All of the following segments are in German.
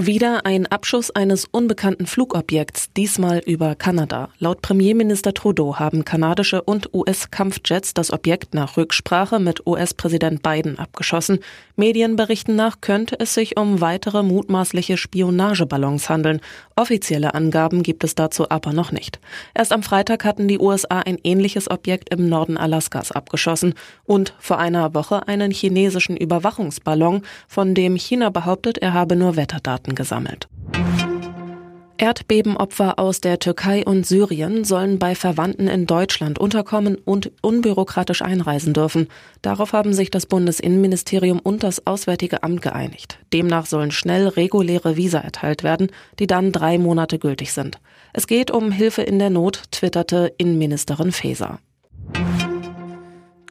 Wieder ein Abschuss eines unbekannten Flugobjekts, diesmal über Kanada. Laut Premierminister Trudeau haben kanadische und US-Kampfjets das Objekt nach Rücksprache mit US-Präsident Biden abgeschossen. Medienberichten nach könnte es sich um weitere mutmaßliche Spionageballons handeln. Offizielle Angaben gibt es dazu aber noch nicht. Erst am Freitag hatten die USA ein ähnliches Objekt im Norden Alaskas abgeschossen und vor einer Woche einen chinesischen Überwachungsballon, von dem China behauptet, er habe nur Wetterdaten Daten gesammelt. Erdbebenopfer aus der Türkei und Syrien sollen bei Verwandten in Deutschland unterkommen und unbürokratisch einreisen dürfen. Darauf haben sich das Bundesinnenministerium und das Auswärtige Amt geeinigt. Demnach sollen schnell reguläre Visa erteilt werden, die dann drei Monate gültig sind. Es geht um Hilfe in der Not, twitterte Innenministerin Faeser.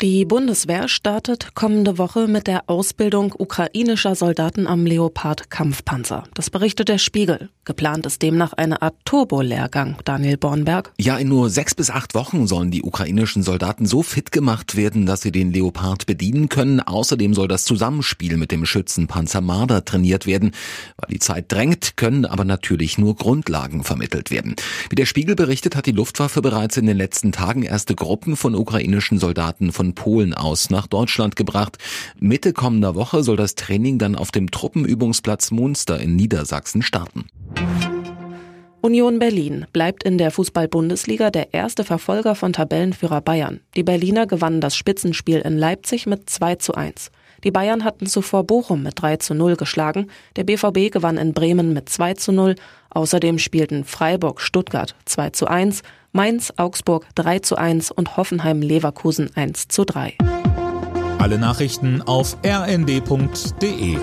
Die Bundeswehr startet kommende Woche mit der Ausbildung ukrainischer Soldaten am Leopard-Kampfpanzer. Das berichtet der Spiegel. Geplant ist demnach eine Art Turbo-Lehrgang, Daniel Bornberg. Ja, in nur sechs bis acht Wochen sollen die ukrainischen Soldaten so fit gemacht werden, dass sie den Leopard bedienen können. Außerdem soll das Zusammenspiel mit dem Schützenpanzer Marder trainiert werden. Weil die Zeit drängt, können aber natürlich nur Grundlagen vermittelt werden. Wie der Spiegel berichtet, hat die Luftwaffe bereits in den letzten Tagen erste Gruppen von ukrainischen Soldaten von von Polen aus nach Deutschland gebracht. Mitte kommender Woche soll das Training dann auf dem Truppenübungsplatz Munster in Niedersachsen starten. Union Berlin bleibt in der Fußball-Bundesliga der erste Verfolger von Tabellenführer Bayern. Die Berliner gewannen das Spitzenspiel in Leipzig mit 2 zu 1. Die Bayern hatten zuvor Bochum mit 3 zu 0 geschlagen. Der BVB gewann in Bremen mit 2 zu 0. Außerdem spielten Freiburg Stuttgart 2 zu 1, Mainz Augsburg 3 zu 1 und Hoffenheim Leverkusen 1 zu 3. Alle Nachrichten auf rnd.de